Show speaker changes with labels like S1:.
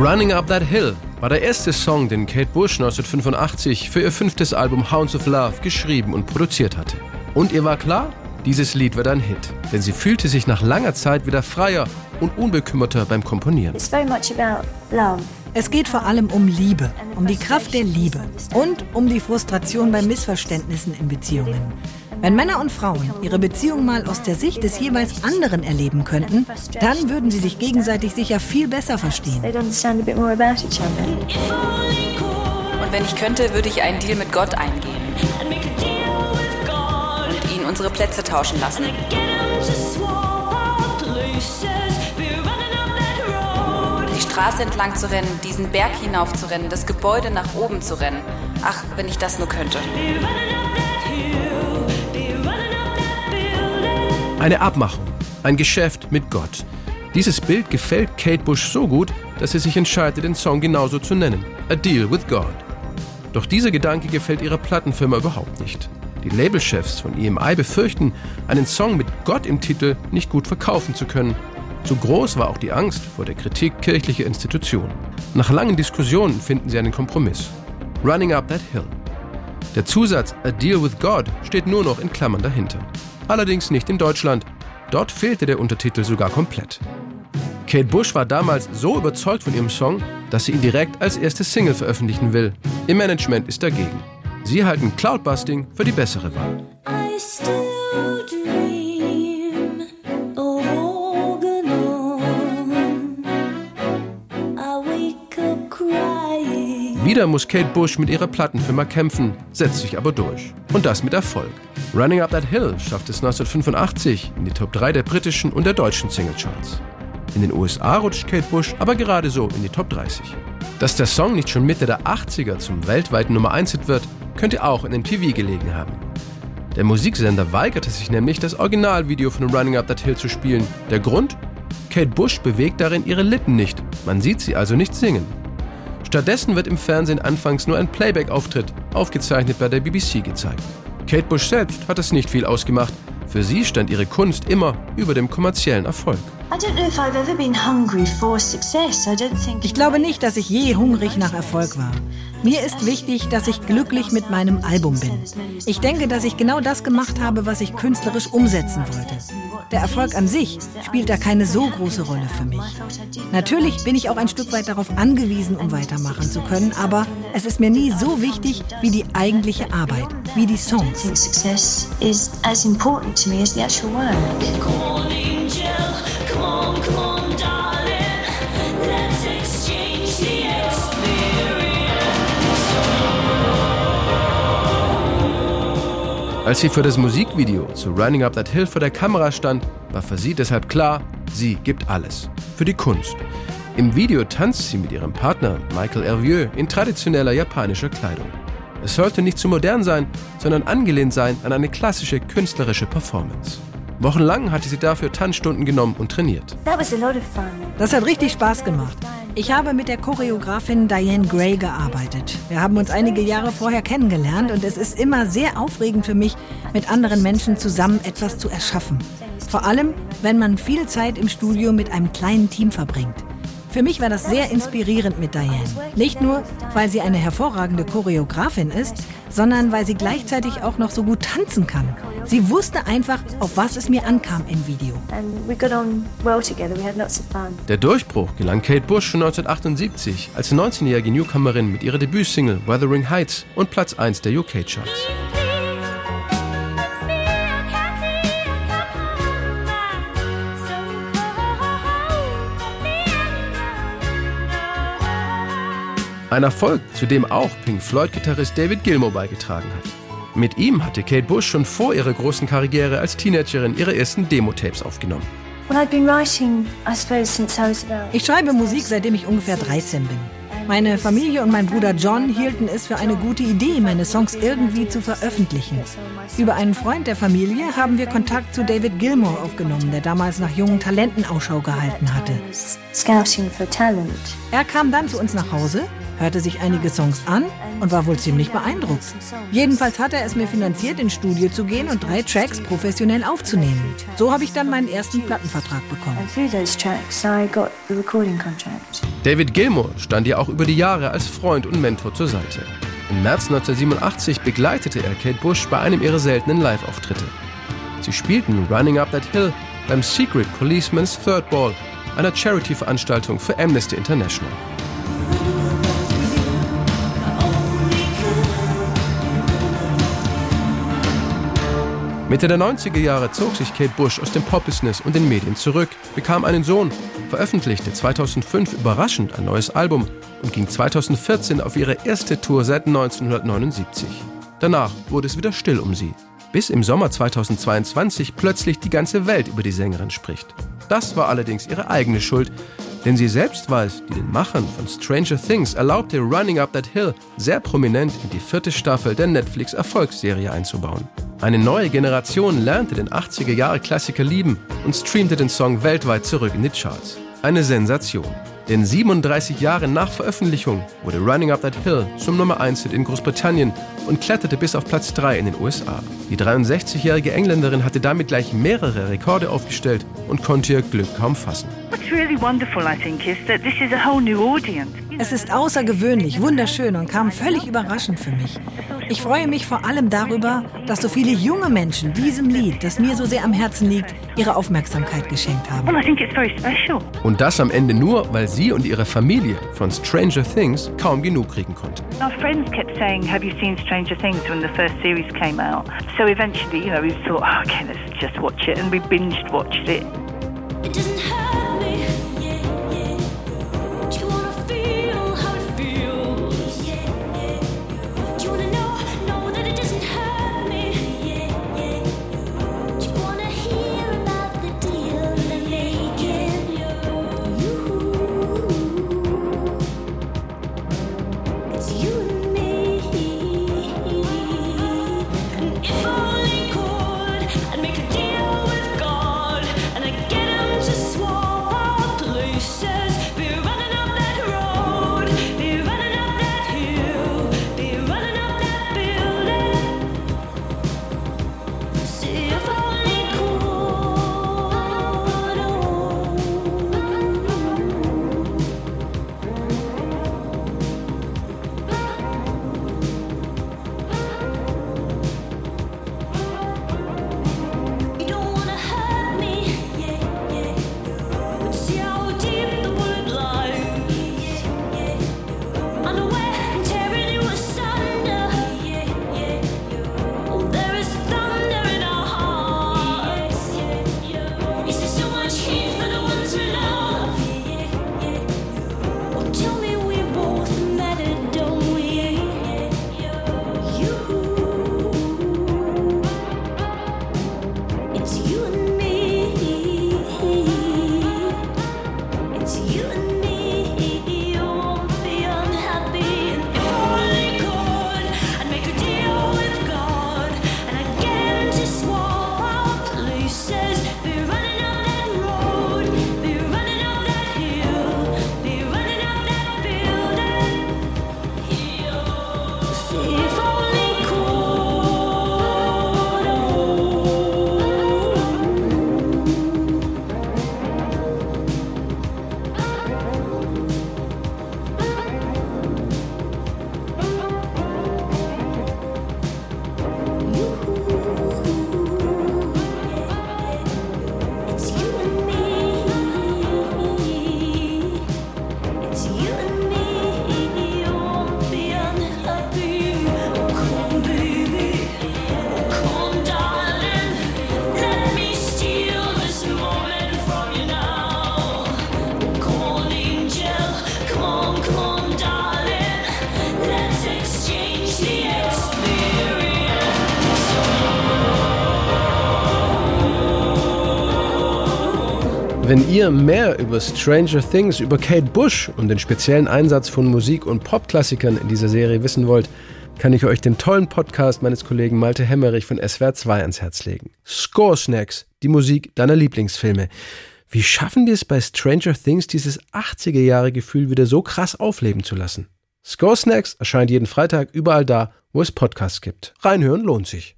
S1: Running Up That Hill war der erste Song, den Kate Bush 1985 für ihr fünftes Album Hounds of Love geschrieben und produziert hatte. Und ihr war klar, dieses Lied wird ein Hit, denn sie fühlte sich nach langer Zeit wieder freier und unbekümmerter beim Komponieren.
S2: Es geht vor allem um Liebe, um die Kraft der Liebe und um die Frustration bei Missverständnissen in Beziehungen. Wenn Männer und Frauen ihre Beziehung mal aus der Sicht des jeweils anderen erleben könnten, dann würden sie sich gegenseitig sicher viel besser verstehen. Und
S3: wenn ich könnte, würde ich einen Deal mit Gott eingehen und ihn unsere Plätze tauschen lassen. Die Straße entlang zu rennen, diesen Berg hinauf zu rennen, das Gebäude nach oben zu rennen. Ach, wenn ich das nur könnte.
S1: Eine Abmachung, ein Geschäft mit Gott. Dieses Bild gefällt Kate Bush so gut, dass sie sich entscheidet, den Song genauso zu nennen. A Deal with God. Doch dieser Gedanke gefällt ihrer Plattenfirma überhaupt nicht. Die Labelchefs von EMI befürchten, einen Song mit Gott im Titel nicht gut verkaufen zu können. Zu groß war auch die Angst vor der Kritik kirchlicher Institutionen. Nach langen Diskussionen finden sie einen Kompromiss. Running Up That Hill. Der Zusatz A Deal with God steht nur noch in Klammern dahinter allerdings nicht in Deutschland. Dort fehlte der Untertitel sogar komplett. Kate Bush war damals so überzeugt von ihrem Song, dass sie ihn direkt als erste Single veröffentlichen will. Ihr Management ist dagegen. Sie halten Cloudbusting für die bessere Wahl. Wieder muss Kate Bush mit ihrer Plattenfirma kämpfen, setzt sich aber durch. Und das mit Erfolg. Running Up That Hill schafft es 1985 in die Top 3 der britischen und der deutschen Singlecharts. In den USA rutscht Kate Bush aber gerade so in die Top 30. Dass der Song nicht schon Mitte der 80er zum weltweiten Nummer 1 Hit wird, könnte auch in MTV gelegen haben. Der Musiksender weigerte sich nämlich, das Originalvideo von Running Up That Hill zu spielen. Der Grund? Kate Bush bewegt darin ihre Lippen nicht. Man sieht sie also nicht singen. Stattdessen wird im Fernsehen anfangs nur ein Playback-Auftritt, aufgezeichnet bei der BBC, gezeigt. Kate Bush selbst hat es nicht viel ausgemacht. Für sie stand ihre Kunst immer über dem kommerziellen Erfolg.
S2: Ich glaube nicht, dass ich je hungrig nach Erfolg war. Mir ist wichtig, dass ich glücklich mit meinem Album bin. Ich denke, dass ich genau das gemacht habe, was ich künstlerisch umsetzen wollte. Der Erfolg an sich spielt da keine so große Rolle für mich. Natürlich bin ich auch ein Stück weit darauf angewiesen, um weitermachen zu können, aber es ist mir nie so wichtig wie die eigentliche Arbeit, wie die Songs.
S1: Als sie für das Musikvideo zu Running Up That Hill vor der Kamera stand, war für sie deshalb klar, sie gibt alles. Für die Kunst. Im Video tanzt sie mit ihrem Partner Michael Hervieux in traditioneller japanischer Kleidung. Es sollte nicht zu modern sein, sondern angelehnt sein an eine klassische künstlerische Performance. Wochenlang hatte sie dafür Tanzstunden genommen und trainiert.
S2: Das hat richtig Spaß gemacht. Ich habe mit der Choreografin Diane Gray gearbeitet. Wir haben uns einige Jahre vorher kennengelernt und es ist immer sehr aufregend für mich, mit anderen Menschen zusammen etwas zu erschaffen. Vor allem, wenn man viel Zeit im Studio mit einem kleinen Team verbringt. Für mich war das sehr inspirierend mit Diane. Nicht nur, weil sie eine hervorragende Choreografin ist, sondern weil sie gleichzeitig auch noch so gut tanzen kann. Sie wusste einfach, auf was es mir ankam im Video.
S1: Der Durchbruch gelang Kate Bush schon 1978 als 19-jährige Newcomerin mit ihrer Debütsingle Wuthering Heights und Platz 1 der UK-Charts. Ein Erfolg, zu dem auch Pink Floyd-Gitarrist David Gilmour beigetragen hat. Mit ihm hatte Kate Bush schon vor ihrer großen Karriere als Teenagerin ihre ersten Demo-Tapes aufgenommen.
S2: Ich schreibe Musik, seitdem ich ungefähr 13 bin. Meine Familie und mein Bruder John hielten es für eine gute Idee, meine Songs irgendwie zu veröffentlichen. Über einen Freund der Familie haben wir Kontakt zu David Gilmour aufgenommen, der damals nach jungen Talenten Ausschau gehalten hatte. Er kam dann zu uns nach Hause hörte sich einige Songs an und war wohl ziemlich beeindruckt. Jedenfalls hat er es mir finanziert, ins Studio zu gehen und drei Tracks professionell aufzunehmen. So habe ich dann meinen ersten Plattenvertrag bekommen.
S1: David Gilmour stand ihr auch über die Jahre als Freund und Mentor zur Seite. Im März 1987 begleitete er Kate Bush bei einem ihrer seltenen Live-Auftritte. Sie spielten Running Up That Hill beim Secret Policeman's Third Ball, einer Charity-Veranstaltung für Amnesty International. Mitte der 90er Jahre zog sich Kate Bush aus dem Pop-Business und den Medien zurück, bekam einen Sohn, veröffentlichte 2005 überraschend ein neues Album und ging 2014 auf ihre erste Tour seit 1979. Danach wurde es wieder still um sie, bis im Sommer 2022 plötzlich die ganze Welt über die Sängerin spricht. Das war allerdings ihre eigene Schuld, denn sie selbst war es, die den Machern von Stranger Things erlaubte, Running Up That Hill sehr prominent in die vierte Staffel der Netflix-Erfolgsserie einzubauen. Eine neue Generation lernte den 80er-Jahre-Klassiker lieben und streamte den Song weltweit zurück in die Charts. Eine Sensation. Denn 37 Jahre nach Veröffentlichung wurde Running Up That Hill zum Nummer 1 Hit in Großbritannien und kletterte bis auf Platz 3 in den USA. Die 63-jährige Engländerin hatte damit gleich mehrere Rekorde aufgestellt und konnte ihr Glück kaum fassen.
S2: Es ist außergewöhnlich, wunderschön und kam völlig überraschend für mich. Ich freue mich vor allem darüber, dass so viele junge Menschen diesem Lied, das mir so sehr am Herzen liegt, ihre Aufmerksamkeit geschenkt haben.
S1: Und das am Ende nur, weil sie und ihre Familie von Stranger Things kaum genug kriegen konnten.
S4: Our friends kept saying, "Have you seen Stranger Things?" when the first series came out. So eventually, you know, we thought, oh, "Okay, let's just watch it," and we binged watched it. It if I
S1: Wenn ihr mehr über Stranger Things, über Kate Bush und den speziellen Einsatz von Musik- und Popklassikern in dieser Serie wissen wollt, kann ich euch den tollen Podcast meines Kollegen Malte Hemmerich von SWR 2 ans Herz legen. Score Snacks, die Musik deiner Lieblingsfilme. Wie schaffen die es bei Stranger Things, dieses 80er Jahre Gefühl wieder so krass aufleben zu lassen? Score Snacks erscheint jeden Freitag überall da, wo es Podcasts gibt. Reinhören lohnt sich.